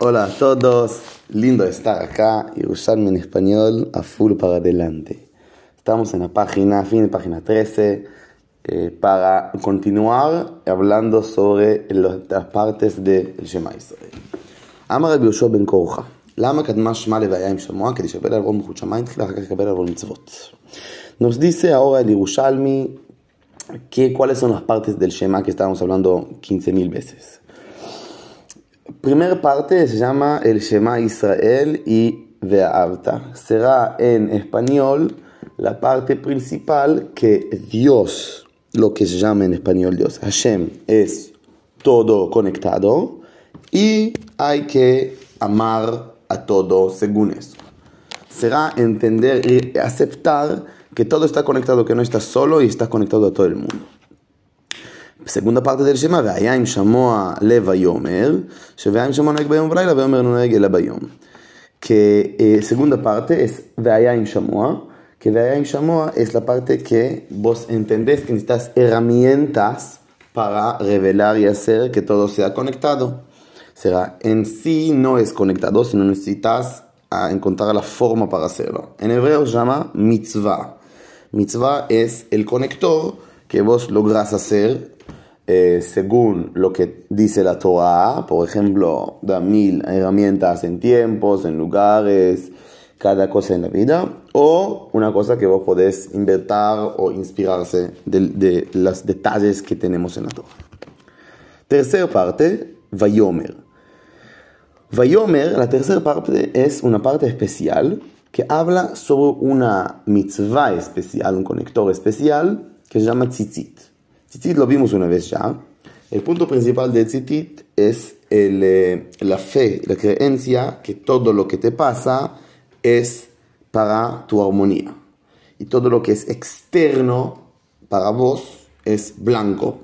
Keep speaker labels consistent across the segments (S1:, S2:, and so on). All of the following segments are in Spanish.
S1: Hola a todos, lindo estar acá y usarme en español a full para adelante. Estamos en la página, fin de página 13, eh, para continuar hablando sobre las partes del Shema Israel. אמר רבי יהושע בן קורחה, למה קדמה שמע לוויה עם שמוע? כדי שיקבל על עול מלכות שמיים, תחילה אחר כך יקבל על עול מצוות. Nos dice ahora el Yerushalmi que cuáles son las partes del Shema que estábamos hablando 15.000 veces. Primera parte se llama el Shema Israel y Ve'avta. Será en español la parte principal que Dios, lo que se llama en español Dios, Hashem, es todo conectado y hay que amar a todo según eso. Será entender y aceptar que todo está conectado, que no está solo y está conectado a todo el mundo Segunda parte del Shema, והיה עם שמוע לב ויאמר, שהיה עם שמוע נוהג ביום ולילה ויאמר no נוהג אלא ביום. Que eh, segunda parte es vaya im shamua, que vaya im shamua es la parte que vos entendés que necesitas herramientas para revelar y hacer que todo sea conectado. Será, en sí no es conectado, sino necesitas a encontrar la forma para hacerlo. En hebreo se llama mitzvah. Mitzvah es el conector que vos lográs hacer eh, según lo que dice la Torah. Por ejemplo, da mil herramientas en tiempos, en lugares, cada cosa en la vida. O una cosa que vos podés inventar o inspirarse de, de los detalles que tenemos en la Torah. Tercera parte, Vayomer. Vayomer, la tercera parte es una parte especial que habla sobre una mitzvah especial, un conector especial que se llama tzitzit. Tzitzit lo vimos una vez ya. El punto principal de tzitzit es el, eh, la fe, la creencia que todo lo que te pasa es para tu armonía. Y todo lo que es externo para vos es blanco.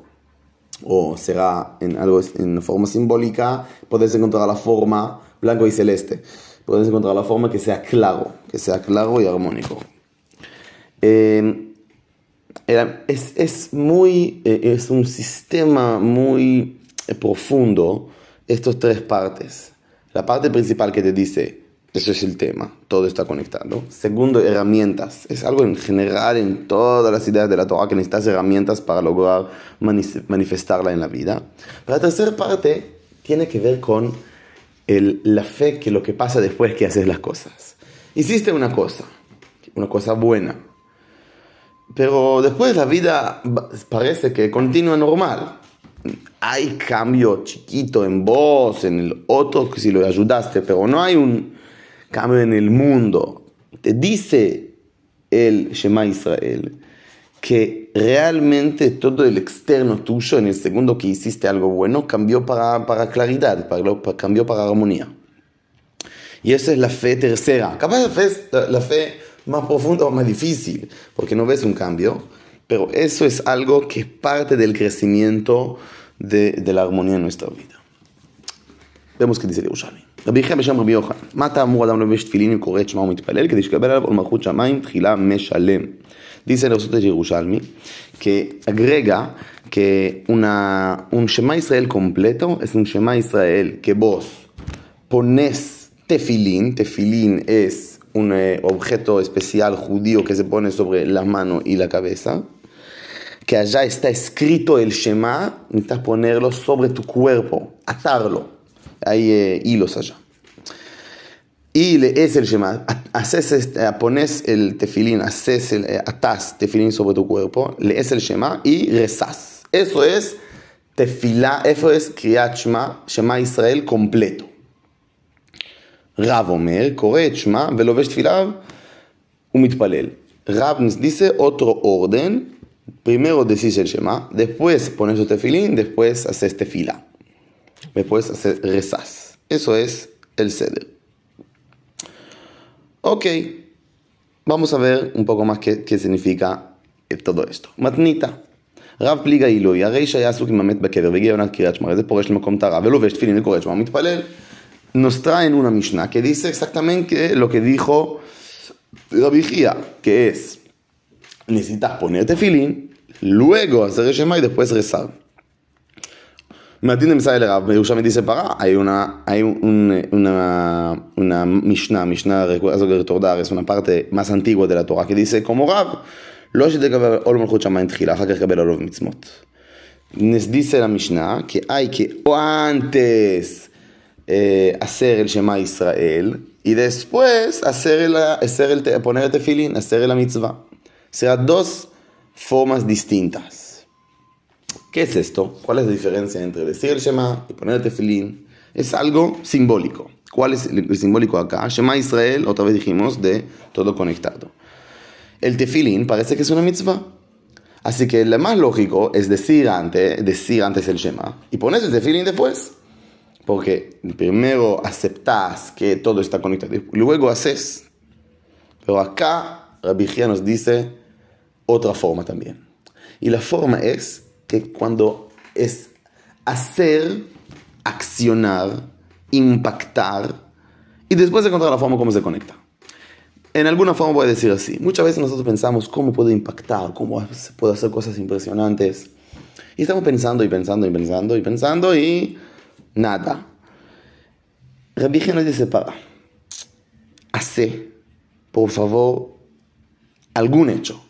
S1: O será en algo en forma simbólica, puedes encontrar la forma blanco y celeste puedes encontrar la forma que sea claro, que sea claro y armónico. Eh, es, es, muy, eh, es un sistema muy eh, profundo, estas tres partes. La parte principal que te dice, eso es el tema, todo está conectado. Segundo, herramientas. Es algo en general en todas las ideas de la Torah que necesitas herramientas para lograr manifestarla en la vida. la tercera parte tiene que ver con el, la fe que lo que pasa después que haces las cosas. Hiciste una cosa, una cosa buena, pero después la vida parece que continúa normal. Hay cambio chiquito en vos, en el otro, si lo ayudaste, pero no hay un cambio en el mundo. Te dice el Shema Israel que realmente todo el externo tuyo en el segundo que hiciste algo bueno cambió para, para claridad, para, cambió para armonía. Y esa es la fe tercera. Capaz la fe la, fe más profunda o más difícil, porque no ves un cambio, pero eso es algo que es parte del crecimiento de, de la armonía en nuestra vida. Vemos que dice Yerushalmi. רבי יחיא בשם רבי יוחנן, מה תאמור אדם לובש תפילין וקורא את שמע ומתפלל כדי שיקבל עליו עול מלכות שמיים תחילה משלם. dice el de Yerushalmi, que agrega que una, un Shema Israel completo es un Shema Israel que vos pones tefilín, tefilín es un eh, objeto especial judío que se pone sobre la mano y la cabeza, que allá está escrito el Shema, necesitas ponerlo sobre tu cuerpo, atarlo, hay eh, hilos allá y lees el Shema, haces este, pones el tefilín, haces el, eh, atás tefilín sobre tu cuerpo, lees el Shema y rezas. Eso es tefilá, eso es Kriyat Shema, Shema Israel completo. רב אומר, קורא את שמע ולובש תפיליו ומתפלל. רב נסדיסה אוטרו אורדן, פרימרו דסי של שמע, דפוס פונסו תפילין, דפוס אסס תפילה. ופוס אסס רסס. אסו אס אל סדר. אוקיי, במוס אבר ופוגמה כסניפיקה את תודו אסטו. מתניתה. רב פליגה עילוי, הרי שהיה עסוק עם המת בקבר והגיע עונת קריית שמע, איזה פורש למקום טרה ולובש תפילין וקורא את שמע ומתפלל. Nos traen una Mishnah que dice exactamente lo que dijo Rabbi Gia, que es, necesitas poner tefilín, luego hacer el Shema y después rezar. Matin de el Rab, Yerushalmi dice para, hay una, hay un, una, una Mishnah, Mishnah, recordar, es una parte más antigua de la Torah que dice como Rab, לא שתקבל עול מלכות שמיים תחילה, אחר כך קבל עול מצוות. dice la Mishnah que hay que o antes eh, hacer el Shema Israel y después hacer el, hacer el, poner el tefilín, hacer la mitzvah. Será dos formas distintas. ¿Qué es esto? ¿Cuál es la diferencia entre decir el Shema y poner el tefilín? Es algo simbólico. ¿Cuál es el simbólico acá? Shema Israel, otra vez dijimos, de todo conectado. El tefilín parece que es una mitzvah. Así que lo más lógico es decir antes, decir antes el Shema y pones el tefilín después. Porque primero aceptas que todo está conectado y luego haces. Pero acá Rabbi nos dice otra forma también. Y la forma es que cuando es hacer, accionar, impactar y después encontrar la forma como se conecta. En alguna forma voy a decir así. Muchas veces nosotros pensamos cómo puedo impactar, cómo se puede hacer cosas impresionantes. Y estamos pensando y pensando y pensando y pensando y nada. Rabbi nos dice para. Hace, por favor, algún hecho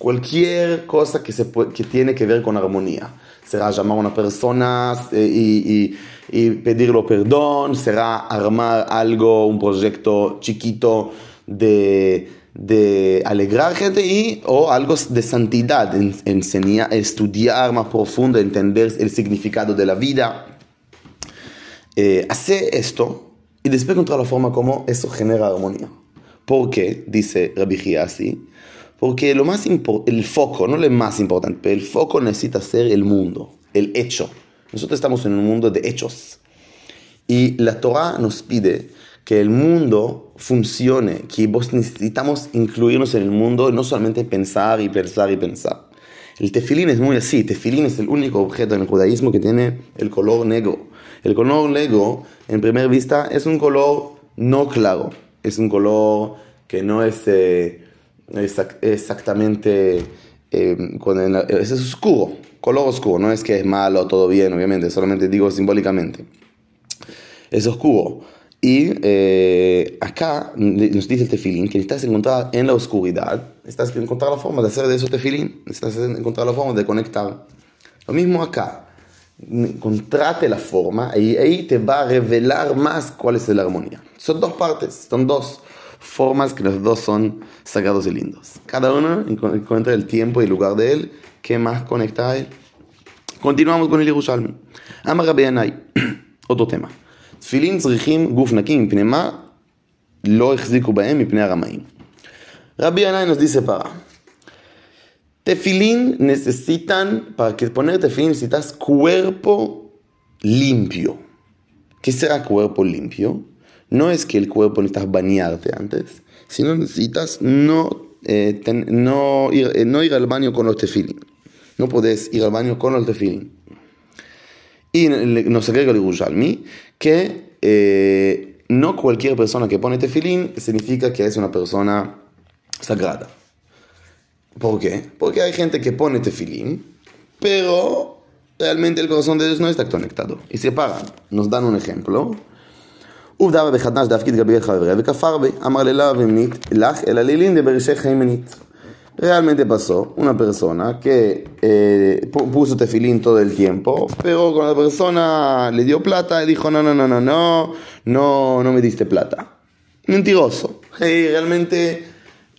S1: cualquier cosa que, se que tiene que ver con armonía. Será llamar a una persona eh, y, y, pedirlo perdón, será armar algo, un proyecto chiquito de, de alegrar gente y o algo de santidad, enseñar, estudiar más profundo, entender el significado de la vida. Eh, hace esto y después encontrar la forma como eso genera armonía. ¿Por qué? Dice Rabbi así porque lo más el foco, no lo más importante, pero el foco necesita ser el mundo, el hecho. Nosotros estamos en un mundo de hechos. Y la Torah nos pide que el mundo funcione, que vos necesitamos incluirnos en el mundo, no solamente pensar y pensar y pensar. El tefilín es muy así, tefilín es el único objeto en el judaísmo que tiene el color negro. El color negro, en primera vista, es un color no claro, es un color que no es... Eh, exactamente, eh, es oscuro, color oscuro, no es que es malo, todo bien, obviamente, solamente digo simbólicamente. Es oscuro. Y eh, acá nos dice el tefilín que necesitas encontrar en la oscuridad, necesitas encontrar la forma de hacer de eso tefilín, necesitas encontrar la forma de conectar. Lo mismo acá, encontrate la forma y ahí te va a revelar más cuál es la armonía. Son dos partes, son dos formas que los dos son sagrados y lindos. Cada uno encuentra el tiempo y el lugar de él que más conecta a él. Continuamos con el Yerushalmi. Amar Rabbi otro tema. תפילין צריכים גוף נקי מפני מה לא החזיקו בהם מפני הרמאים. Rabbi Yanai nos dice para. Tefilín necesitan, para que poner tefilín necesitas cuerpo limpio. ¿Qué será cuerpo limpio? no es que el cuerpo necesitas bañarte antes, sino necesitas no, eh, no, ir, eh, no ir al baño con los tefilín. No puedes ir al baño con los tefilín. Y nos agrega el Yerushalmi que eh, no cualquier persona que pone tefilín significa que es una persona sagrada. ¿Por qué? Porque hay gente que pone tefilín, pero realmente el corazón de ellos no está conectado y se pagan. Nos dan un ejemplo. עובדה בחדש דאפקיד גבי חבריה וכפר בי, אמר ללה ומנית לך אלא לילין דברישי חיימנית. Realmente pasó una persona que eh, puso tefilín todo el tiempo, pero cuando la persona le dio plata, dijo, no, no, no, no, no, no, no me diste plata. Mentiroso. Hey, realmente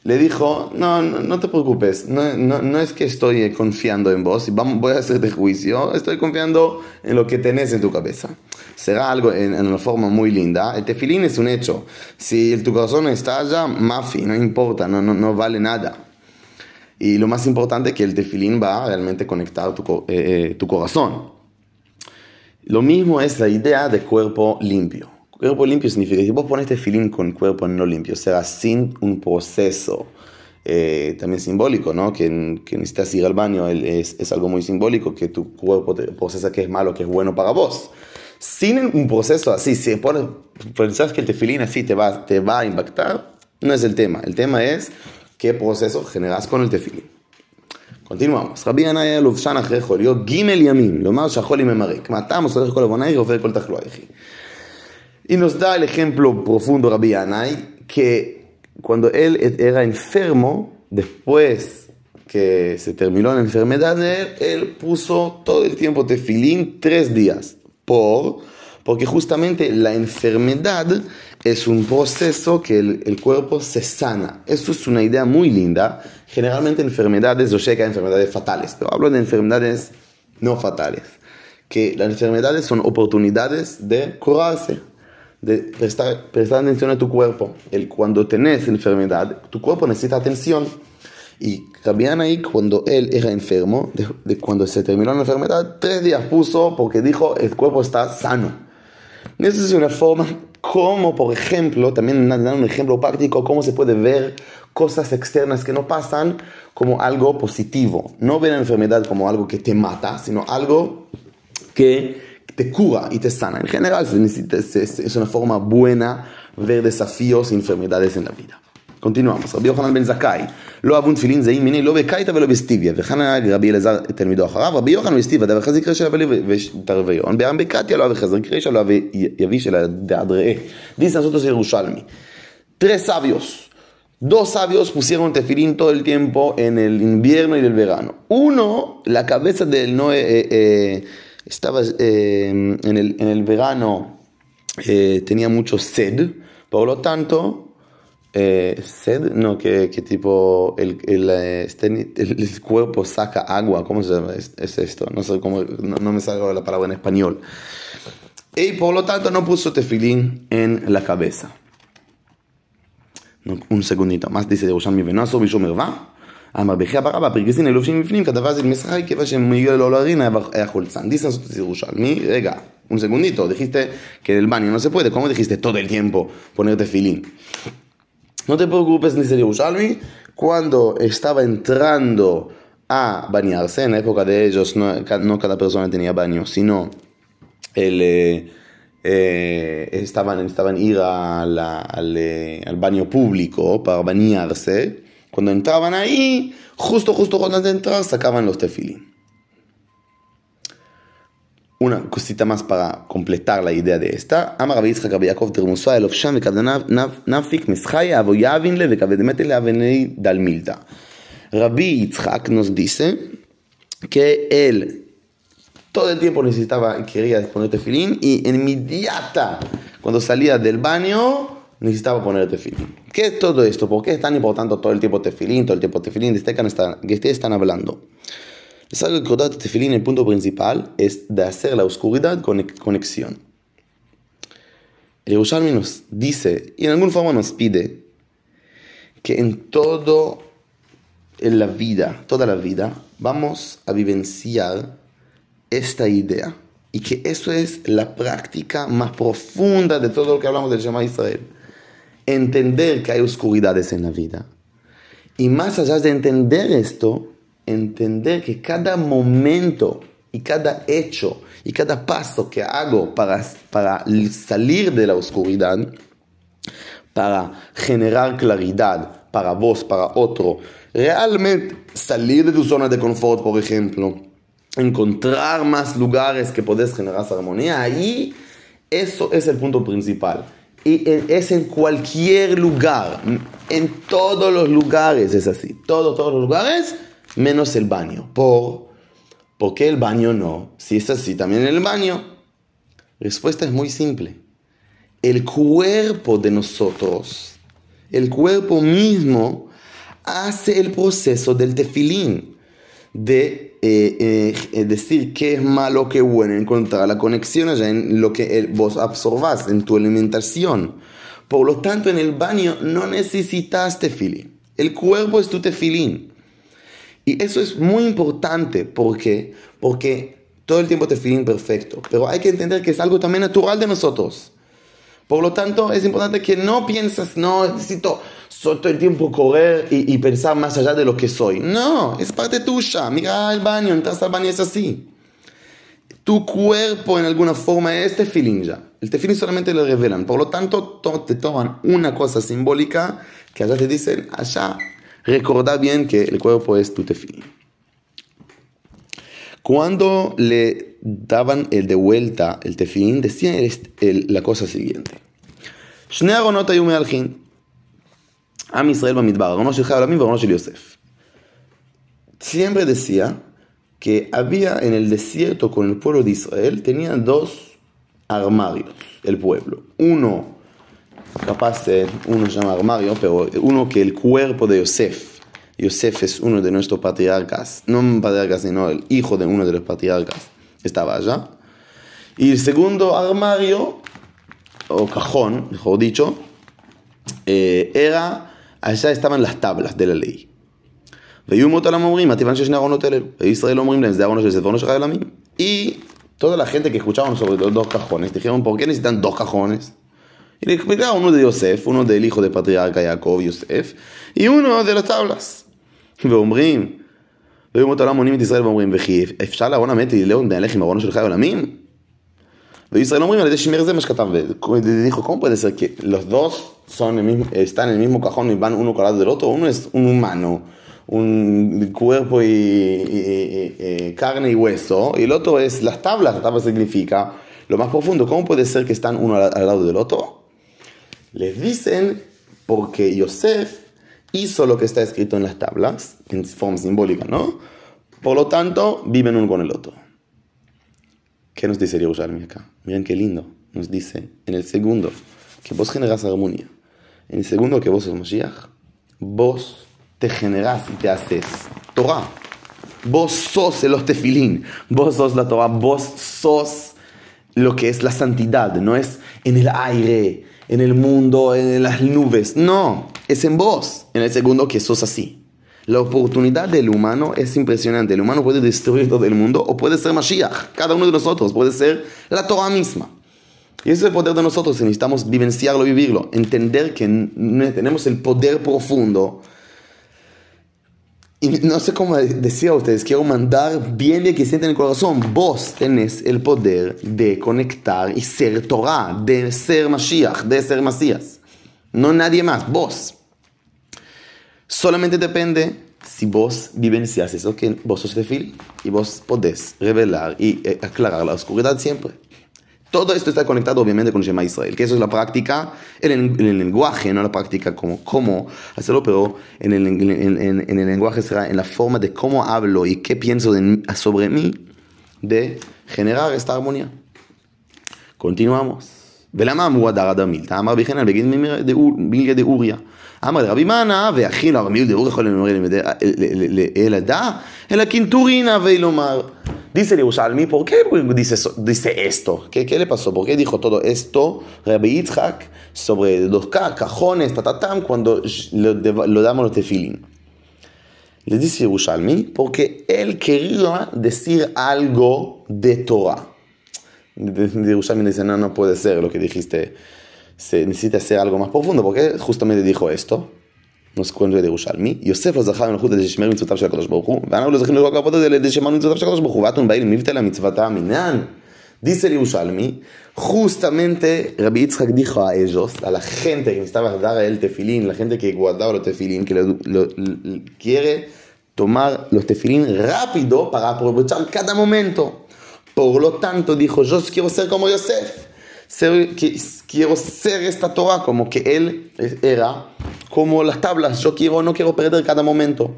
S1: le dijo, no, no, te preocupes, no, no, es que estoy confiando en vos voy a hacerte juicio, estoy confiando en lo que tenés en tu cabeza. Será algo en, una forma muy linda. El tefilín es un hecho. Si tu corazón estalla, mafi, no importa, no, no, no vale nada. Y lo más importante es que el tefilín va a realmente conectar eh, eh, tu corazón. Lo mismo es la idea de cuerpo limpio. Cuerpo limpio significa que si vos pones tefilín con cuerpo no limpio, o sea, sin un proceso eh, también simbólico, ¿no? Que, que, necesitas ir al baño, es, es, algo muy simbólico, que tu cuerpo te procesa que es malo, que es bueno para vos. Sin un proceso así, si pones, pensás que el tefilín así te va, te va a impactar, no es el tema. El tema es qué proceso generas con el tefilín. continuamos. רבי ינאי היה לובשן אחרי חוליו גימל ימים, לומר שהחולי ממרק. מעתה מוסר כל עוונאי ועובר כל תחלואה יחי. Y nos da el ejemplo profundo Rabbi Yanai que cuando él era enfermo, después que se terminó la enfermedad de él, él puso todo el tiempo tefilín tres días. Por, porque justamente la enfermedad es un proceso que el, el, cuerpo se sana. Esto es una idea muy linda. Generalmente enfermedades, yo sé que hay enfermedades fatales, pero hablo de enfermedades no fatales. Que las enfermedades son oportunidades de curarse de prestar, prestar atención a tu cuerpo. El, cuando tenés enfermedad, tu cuerpo necesita atención. Y Rabián ahí, cuando él era enfermo, de, cuando se terminó la enfermedad, tres días puso porque dijo, el cuerpo está sano. Esa es una forma como, por ejemplo, también dan un ejemplo práctico, cómo se puede ver cosas externas que no pasan como algo positivo. No ver la enfermedad como algo que te mata, sino algo que te cura y te sana. En general es una forma buena ver desafíos e enfermedades en la vida. continuamos. רבי יוחנן בן זכאי, לא אהבו תפילין זהים מיני, לא בקייטה ולא בסטיביה. וכאן היה רבי אלעזר תלמידו אחריו, רבי יוחנן בסטיביה, דבר חזיק רשע אבלי ותרוויון, בעם בקטיה לא אהב חזיק רשע, לא אהב יביש אלא דעד ראה. Dice nosotros ירושלמי. Tres sabios. Dos sabios pusieron tefilín todo el tiempo en el invierno y el verano. Uno, la cabeza del no... Eh, eh, estaba eh, en, el, en, el, verano, eh, tenía mucho sed, por lo tanto, eh, sed, no, que, que tipo el, este, el, el, cuerpo saca agua, ¿cómo se llama? Es, esto? No sé cómo, no, no, me sale la palabra en español. Y por lo tanto no puso tefilín en la cabeza. No, un segundito más, dice Yerushalmi, venazo, va אמר בחיה ברבא, פרקסין אלופים בפנים, כדבר זה משחק, כיוון שמגיע לו להרין היה חולצן. Dice ירושלמי, רגע, un segundito, dijiste que el baño no se puede, ¿cómo dijiste todo el tiempo ponerte filín? No te preocupes, dice Yerushalmi, cuando estaba entrando a bañarse, en la época de ellos no, no cada persona tenía baño, sino el... Eh, eh, estaban, estaban ir a la, al, eh, al baño público para bañarse, cuando entraban ahí, justo, justo cuando de entrar, sacaban los tefilín. Una cosita más para completar la idea de esta. Ama Rabbi Yitzchak Rabbi Yaakov Termusa el Ofsham Nafik Mishaya Avoyavinle Vekabedemetele Avenei Dalmilta. Rabbi Yitzchak nos dice que él todo el tiempo necesitaba, quería poner tefilín y inmediata cuando salía del baño necesitaba poner tefilín. ¿Qué es todo esto? ¿Por qué es tan importante todo el tiempo tefilín, todo el tiempo tefilín? ¿De este que ustedes están hablando? Les hago recordar que tefilín, el punto principal es de hacer la oscuridad con conexión. El Yerushalmi nos dice, y en alguna forma nos pide, que en todo en la vida, toda la vida, vamos a vivenciar esta idea. Y que eso es la práctica más profunda de todo lo que hablamos del Shema Israel entender que hay oscuridades en la vida. Y más allá de entender esto, entender que cada momento y cada hecho y cada paso que hago para, para salir de la oscuridad, para generar claridad para vos, para otro, realmente salir de tu zona de confort, por ejemplo, encontrar más lugares que podés generar armonía, ahí eso es el punto principal. Y es en cualquier lugar, en todos los lugares es así, todos, todos los lugares, menos el baño. ¿Por, ¿Por qué el baño no? Si es así, también el baño. respuesta es muy simple. El cuerpo de nosotros, el cuerpo mismo, hace el proceso del tefilín de eh, eh, decir qué es malo, qué bueno, encontrar la conexión allá en lo que vos absorbás, en tu alimentación. Por lo tanto, en el baño no necesitas tefilín. El cuerpo es tu tefilín. Y eso es muy importante porque, porque todo el tiempo tefilín perfecto. Pero hay que entender que es algo también natural de nosotros. Por lo tanto, es importante que no pienses, no, necesito todo el tiempo correr y, pensar más allá de lo que soy. No, es parte tuya. Mira al baño, entras al baño, es así. Tu cuerpo en alguna forma es tefilín ya. El tefilín solamente lo revelan. Por lo tanto, te toman una cosa simbólica que allá te dicen, allá, recordá bien que el cuerpo es tu tefilín. Cuando le daban el de vuelta el tefilín, decían la cosa siguiente. שני ארונות היו מהלכים. עם ישראל במדבר, ארונו של חי העולמים וארונו של יוסף. Siempre decía que había en el desierto con el pueblo de Israel, tenían dos armarios, el pueblo. Uno, capaz de, uno se llama armario, pero uno que el cuerpo de Yosef. Yosef es uno de nuestros patriarcas, no un patriarca, sino el hijo de uno de los patriarcas, estaba allá. Y el segundo armario o cajón, mejor dicho, eh, era, allá estaban las tablas de la ley. Y toda la gente que escuchaban sobre los dos cajones dijeron, ¿por qué necesitan dos cajones? Y le explicaron uno de Yosef, uno del hijo del patriarca Jacob, Yosef, y uno de las tablas. ואומרים, והיו אומות העולם מונים את ישראל ואומרים, וכי אפשר לארון המת להיות מהלך עם ארונו של חי עולמים? Israel dijo, ¿cómo puede ser que los dos son el mismo, están en el mismo cajón y van uno con lado del otro? Uno es un humano, un cuerpo y, carne y hueso, y el otro es las tablas, la tabla significa lo más profundo. ¿Cómo puede ser que están uno al, lado del otro? Les dicen porque Yosef hizo lo que está escrito en las tablas, en forma simbólica, ¿no? Por lo tanto, viven uno con el otro. ¿Qué nos dice Yerushalmi acá? Miren qué lindo. Nos dice en el segundo que vos generás armonía. En el segundo que vos sos Mashiach, vos te generás y te haces Torah. Vos sos los tefilín. Vos sos la Torah. Vos sos lo que es la santidad. No es en el aire, en el mundo, en las nubes. No, es en vos. En el segundo que sos así. La oportunidad del humano es impresionante. El humano puede destruir todo el mundo o puede ser Mashiach. Cada uno de nosotros puede ser la Torah misma. Y ese es el poder de nosotros. Necesitamos vivenciarlo, vivirlo. Entender que tenemos el poder profundo. Y no sé cómo decía a ustedes, quiero mandar bien de que sienten el corazón. Vos tenés el poder de conectar y ser Torah, de ser Mashiach, de ser Masías. No nadie más, vos. Solamente depende si vos vivencias eso que vos sos tefil y vos podés revelar y eh, aclarar la oscuridad siempre. Todo esto está conectado obviamente con Shema Israel, que eso es la práctica en el, lenguaje, no la práctica como cómo hacerlo, pero en el, en, el, lenguaje será en la forma de cómo hablo y qué pienso sobre mí, de generar esta armonía. Continuamos. ולמה אמרו הדר הדר מילתא? אמר ביחנן בגין מיליה דאוריה. אמר רבי מנה, ואחינו הרמיל דאוריה יכול לומר אלעדה, אלא קינטורינה ואילומר. Dice Yerushalmi, ¿por qué dice, dice esto? ¿Qué, ¿Qué le pasó? ¿Por qué dijo todo esto Rabbi Yitzhak sobre dos cajones, tatatam, cuando lo, lo damos los tefilín? Le dice Yerushalmi, porque él quería decir algo de Torah Yerushalmi dice, no, no puede ser lo que dijiste, se necesita ser algo más profundo, porque justamente dijo esto, nos cuenta de Yerushalmi, Yosef lo זכה במלכות על לשמר מצוותיו של הקדוש ברוך הוא, ואנחנו לא זכינו לכל הכבוד הזה לשמר מצוותיו של הקדוש ברוך הוא, ואתם באים למבטל המצוותה מינן. Dice el Yerushalmi, justamente Rabbi Yitzhak dijo a ellos, a la gente que necesitaba dar el tefilín, la gente que guardaba los tefilín, que lo, lo, lo, quiere tomar los tefilín rápido para aprovechar cada momento. Por lo tanto, dijo, yo quiero ser como Yosef. quiero ser esta Torah como que él era, como las tablas. Yo quiero, no quiero perder cada momento.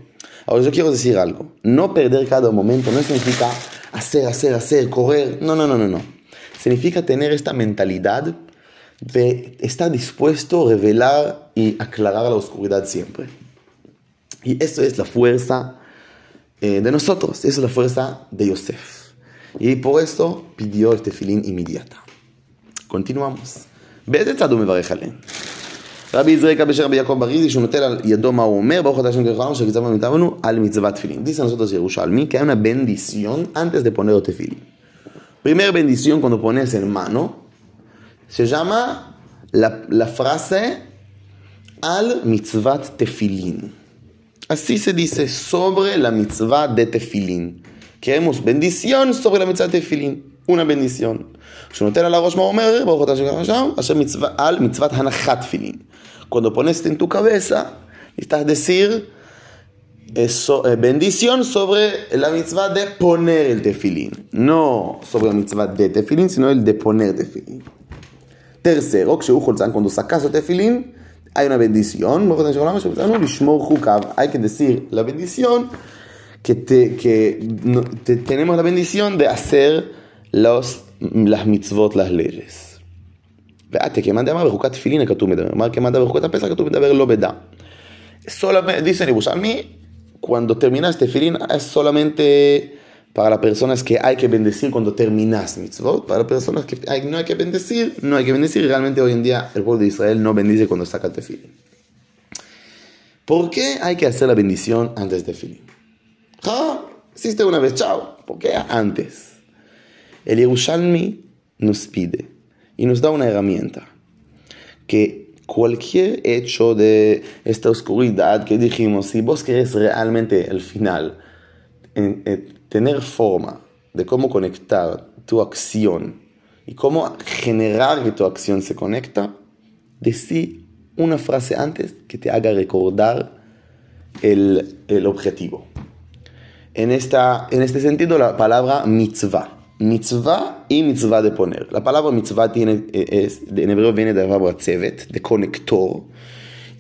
S1: Ahora, yo quiero decir algo. No perder cada momento no significa hacer, hacer, hacer, correr. No, no, no, no, no. Significa tener esta mentalidad de estar dispuesto a revelar y aclarar la oscuridad siempre. Y eso es la fuerza eh, de nosotros. Eso es la fuerza de Yosef. Y por esto pidió el tefilín inmediata. Continuamos. באיזה צד הוא מברך עליהם? רבי יזרק בשם רבי יעקב ברידי שהוא נוטל על ידו מה הוא אומר, ברוך אתה השם כרחנו שקיצרנו מאיתנו על מצוות תפילין. Dice a nosotros Yerushalmi que hay una bendición antes de poner el tefilín. Primera bendición cuando pones en mano se llama la, la frase al mitzvat tefilín. Así se dice sobre la mitzvah de tefilín. queremos bendición sobre la mitzvah de tefilín. Una bendición. Cuando pones en tu cabeza, necesitas decir es eh, bendición sobre la mitzvah de poner el tefilín. No sobre la mitzvah de tefilín, sino el de poner tefilín. Tercero, cuando sacas el tefilín, hay una bendición. Hay que decir la bendición que, te, que tenemos la bendición de hacer los, las mitzvot, las leyes. Veate que manda más bejucat filina que tú me más que manda bejucat que tú me lo dice Nibush, a mí, cuando terminas tefilín, es solamente para las personas que hay que bendecir cuando terminas mitzvot. Para las personas que no hay que bendecir, no hay que bendecir. Realmente hoy en día el pueblo de Israel no bendice cuando saca el tefilín. ¿Por qué hay que hacer la bendición antes de tefilín? Ah, hiciste una vez, chao. ¿Por qué antes? El Yerushalmi nos pide y nos da una herramienta que cualquier hecho de esta oscuridad que dijimos, si vos querés realmente al final tener forma de cómo conectar tu acción y cómo generar que tu acción se conecta, decí una frase antes que te haga recordar el, el objetivo. En, esta, en este sentido, la palabra mitzvah mitzvah y mitzvah de poner. La palabra mitzvah tiene, es, en hebreo viene de la palabra tzevet, de conector.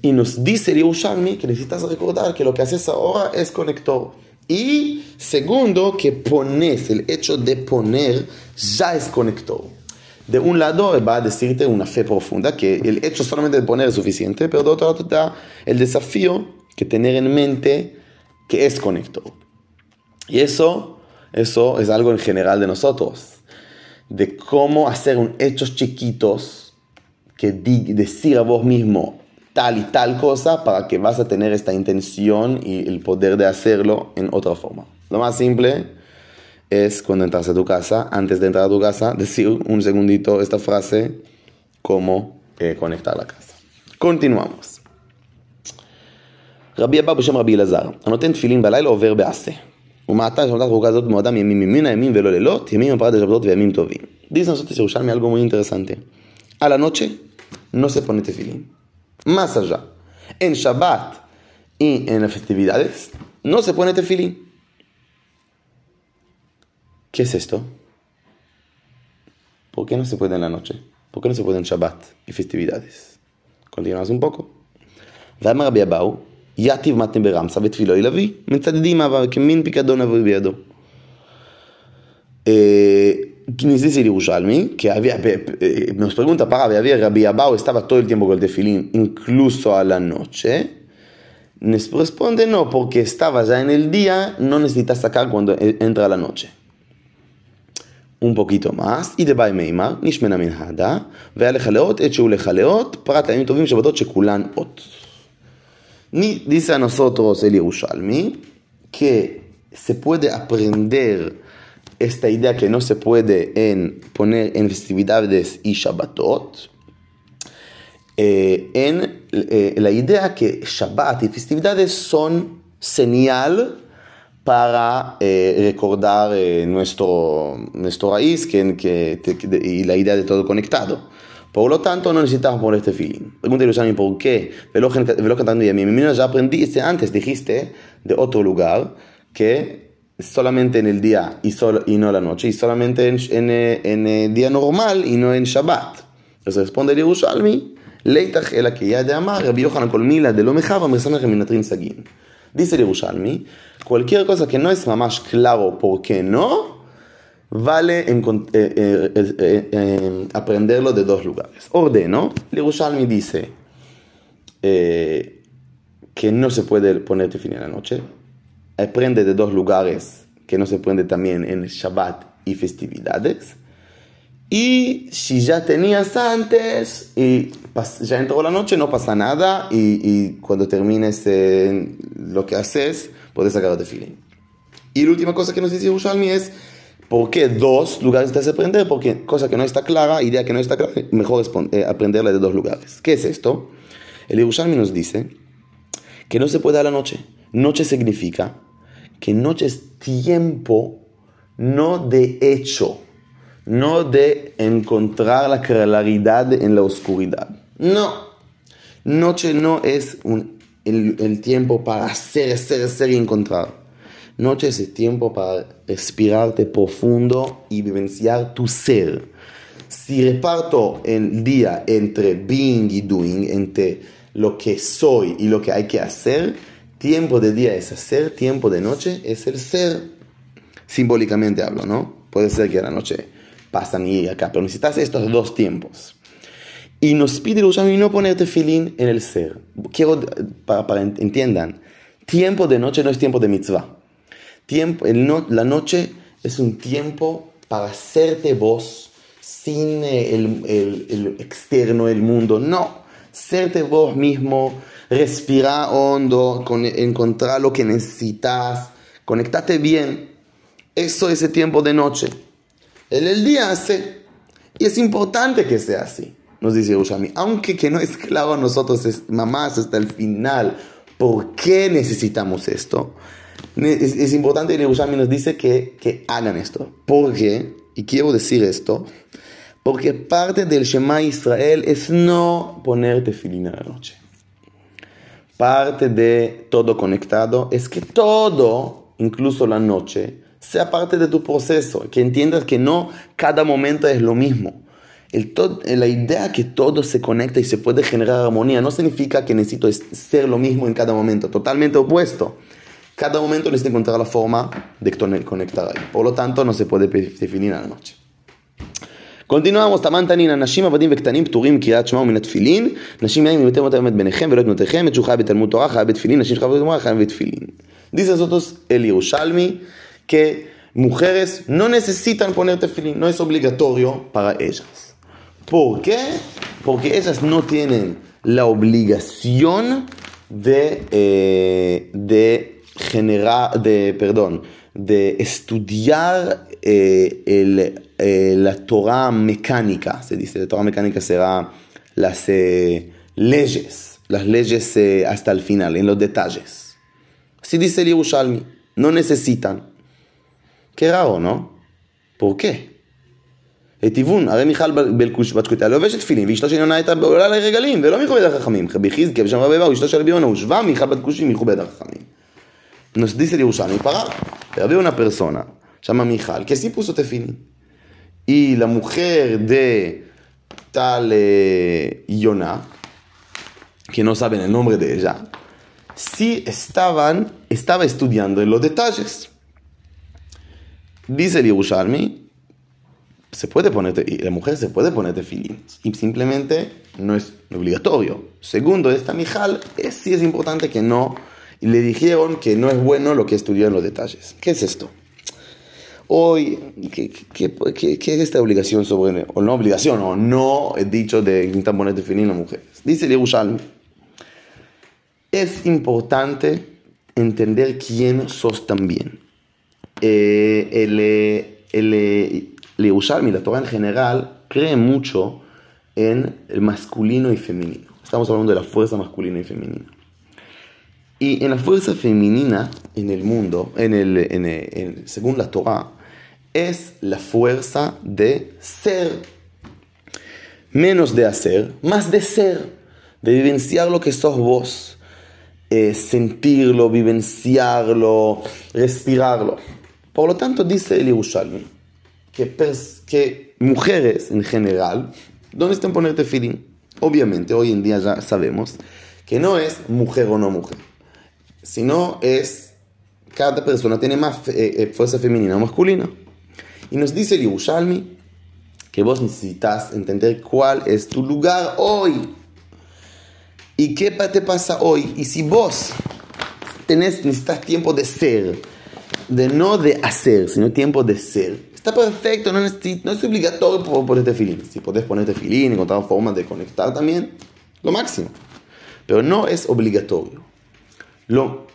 S1: Y nos dice el Yerushalmi que necesitas recordar que lo que haces ahora es conector. Y segundo, que pones, el hecho de poner ya es conector. De un lado va a decirte una fe profunda, que el hecho solamente de poner es suficiente, pero de otro lado te da el desafío que tener en mente que es conector. Y eso eso es algo en general de nosotros. De cómo hacer un hechos chiquitos que decir a vos mismo tal y tal cosa para que vas a tener esta intención y el poder de hacerlo en otra forma. Lo más simple es cuando entras a tu casa, antes de entrar a tu casa, decir un segundito esta frase, cómo eh, conectar la casa. Continuamos. רבי אבא בשם רבי אלעזר, הנותן תפילין בלילה עובר בעשה. ומעתה שבתת חוקה הזאת במועדם ימים ממין הימים ולא לילות, ימים הפרת השבתות וימים טובים. Dice nosotros Yerushalmi algo muy interesante. A la noche no se pone tefilín. Más allá, en Shabbat y en las festividades no se pone tefilín. ¿Qué es esto? ¿Por qué no se puede en la noche? ¿Por qué no se puede en Shabbat y festividades? Continuamos un poco. ואמר רבי אבאו, יתיב מתן ברמסה ותפילו ילביא, מצדדים אהבה כמין פיקדון אבוי בידו. Que había, nos pregunta para había Rabbi Abao estaba todo el tiempo con el tefilín, incluso a la noche. Nos responde no, porque estaba ya en el día, no necesitas sacar cuando entra la noche. Un poquito más, Bai Meimar, נשמנה מן hada, והיה לך לאות עת שהוא לך לאות, פרט לימים טובים שבתות שכולן אות. Ni dice a nosotros el Yerushalmi que se puede aprender esta idea que no se puede en poner en festividades y Shabbatot, eh, en eh, la idea que Shabbat y festividades son señal para eh, recordar nuestro, nuestro raíz que, y la idea de todo conectado. Por lo tanto, no necesitamos poner este feeling. Pregunta Yerushalmi, ¿por qué? Velo cantando y a mí. ya aprendiste antes, dijiste de otro lugar que solamente en el día y, solo, y no la noche, y solamente en, en, en el día normal y no en Shabbat. Entonces responde Yerushalmi, Leitach el que ya de amar, Rabbi Yohanan colmila de lo mejaba, minatrin sagin. Dice Yerushalmi, cualquier cosa que no es más claro por qué no, vale eh, eh, eh, aprenderlo de dos lugares. Ordeno, Yerushalmi dice que no se puede poner tefilín en la noche. Aprende de dos lugares que no se puede también en Shabbat y festividades. Y si ya tenías antes y ya entró la noche, no pasa nada. Y, cuando termines lo que haces, puedes sacar el tefilín. Y la última cosa que nos dice Yerushalmi es ¿Por qué dos lugares te hace aprender? Porque cosa que no está clara, idea que no está clara, mejor eh, aprenderla de dos lugares. ¿Qué es esto? El Yerushalmi nos dice que no se puede a la noche. Noche significa que noche es tiempo no de hecho, no de encontrar la claridad en la oscuridad. No, noche no es un el, el tiempo para ser, ser, ser y encontrar. Noche es tiempo para respirarte profundo y vivenciar tu ser. Si reparto el día entre being y doing, entre lo que soy y lo que hay que hacer, tiempo de día es hacer, tiempo de noche es el ser. Simbólicamente hablo, ¿no? Puede ser que la noche pasan y acá, pero necesitas estos dos tiempos. Y nos pide el no ponerte filín en el ser. Quiero, para, para entiendan, tiempo de noche no es tiempo de mitzvah. Tiempo, el no, la noche es un tiempo para hacerte vos sin el, el, el externo, el mundo. No, serte vos mismo, respirar hondo, con, encontrar lo que necesitas, conectate bien. Eso es el tiempo de noche. En el día hace, y es importante que sea así, nos dice Ushami. Aunque que no es claro a nosotros, es, mamás, hasta el final, ¿por qué necesitamos esto? Es, es importante que Ushami nos dice que, que hagan esto. ¿Por qué? Y quiero decir esto porque parte del Shema Israel es no ponerte filina a la noche. Parte de todo conectado es que todo, incluso la noche, sea parte de tu proceso. Que entiendas que no cada momento es lo mismo. El la idea que todo se conecta y se puede generar armonía no significa que necesito ser lo mismo en cada momento. Totalmente opuesto. Cada momento necesita encontrar la forma de conectar ahí. Por lo tanto, no se puede definir a la noche. Continuamos, תמן תנין, אנשים עבדים וקטנים פטורים קריאת שמע ומן התפילין, נשים יין מבטא מות האמת ביניכם ולא את בנותיכם, את שולחה בתלמוד תורה, חיה בתפילין, נשים שולחה בתלמוד חיה בתפילין. Dice nosotros el Yerushalmi que mujeres no necesitan poner tefilín, no es obligatorio para ellas. ¿Por qué? Porque ellas no tienen la obligación de, eh, de generar, de, perdón, de estudiar eh, el eh, la Torah mecánica, se dice, la Torah mecánica será las eh, leyes, las leyes eh, hasta el final, en los detalles. Así dice el Yerushalmi, no necesitan. Qué raro, ¿no? ¿Por qué? היטיבון, הרי מיכל בתקותה לובשת תפילין ואשתו של יונה הייתה עולה לרגלים ולא מכובד החכמים. רבי חזקיה ושם רבי באו אשתו של רבי יונה הושבה מיכל בת כושים מכובד החכמים. Nos dice el Yerushalmi, para, había una persona, llama Mijal, que sí puso tefilín y la mujer de tal eh, que no saben el nombre de ella, sí estaban, estaba estudiando en los detalles. Dice el Yerushalmi, se puede poner, la mujer se puede poner tefilín y simplemente no es obligatorio. Segundo, esta Mijal, es, sí es importante que no, le dijeron que no es bueno lo que estudió en los detalles. ¿Qué es esto? Hoy, ¿qué, es esta obligación sobre, o no obligación, o no he dicho de poner definir a mujeres? Dice Yerushalmi, es importante entender quién sos también. Eh, el, el, el Yerushalmi, la Torah en general, cree mucho en el masculino y femenino. Estamos hablando de la fuerza masculina y femenina. Y en la fuerza femenina en el mundo, en el, en según la Torah, es la fuerza de ser. Menos de hacer, más de ser, de vivenciar lo que sos vos, eh, sentirlo, vivenciarlo, respirarlo. Por lo tanto, dice el Yerushalmi que, que mujeres en general, ¿dónde están ponerte feeling? Obviamente, hoy en día ya sabemos que no es mujer o no mujer sino es cada persona tiene más eh, eh, fuerza femenina o masculina. Y nos dice el Yerushalmi que vos necesitas entender cuál es tu lugar hoy. ¿Y qué te pasa hoy? Y si vos tenés, necesitas tiempo de ser, de no de hacer, sino tiempo de ser, está perfecto, no, no es obligatorio ponerte filín. Si podés ponerte filín, encontrar formas de conectar también, lo máximo. Pero no es obligatorio. Lo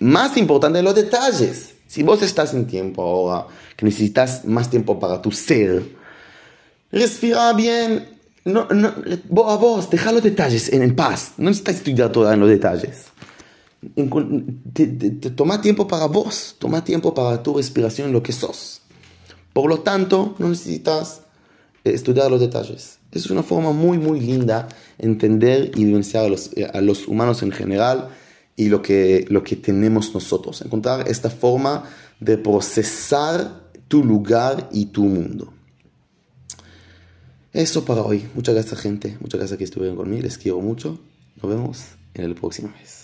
S1: más importante es los detalles. Si vos estás en tiempo ahora, que necesitas más tiempo para tu ser, respira bien. No, no, a vos, deja los detalles en, en paz. No necesitas estudiar todo en los detalles. toma tiempo para vos, toma tiempo para tu respiración, lo que sos. Por lo tanto, no necesitas estudiar los detalles. Es una forma muy, muy linda entender y vivenciar a los, a los humanos en general y lo que, lo que tenemos nosotros. Encontrar esta forma de procesar tu lugar y tu mundo. Eso para hoy. Muchas gracias gente. Muchas gracias que estuvieron conmigo. Les quiero mucho. Nos vemos en el próximo mes.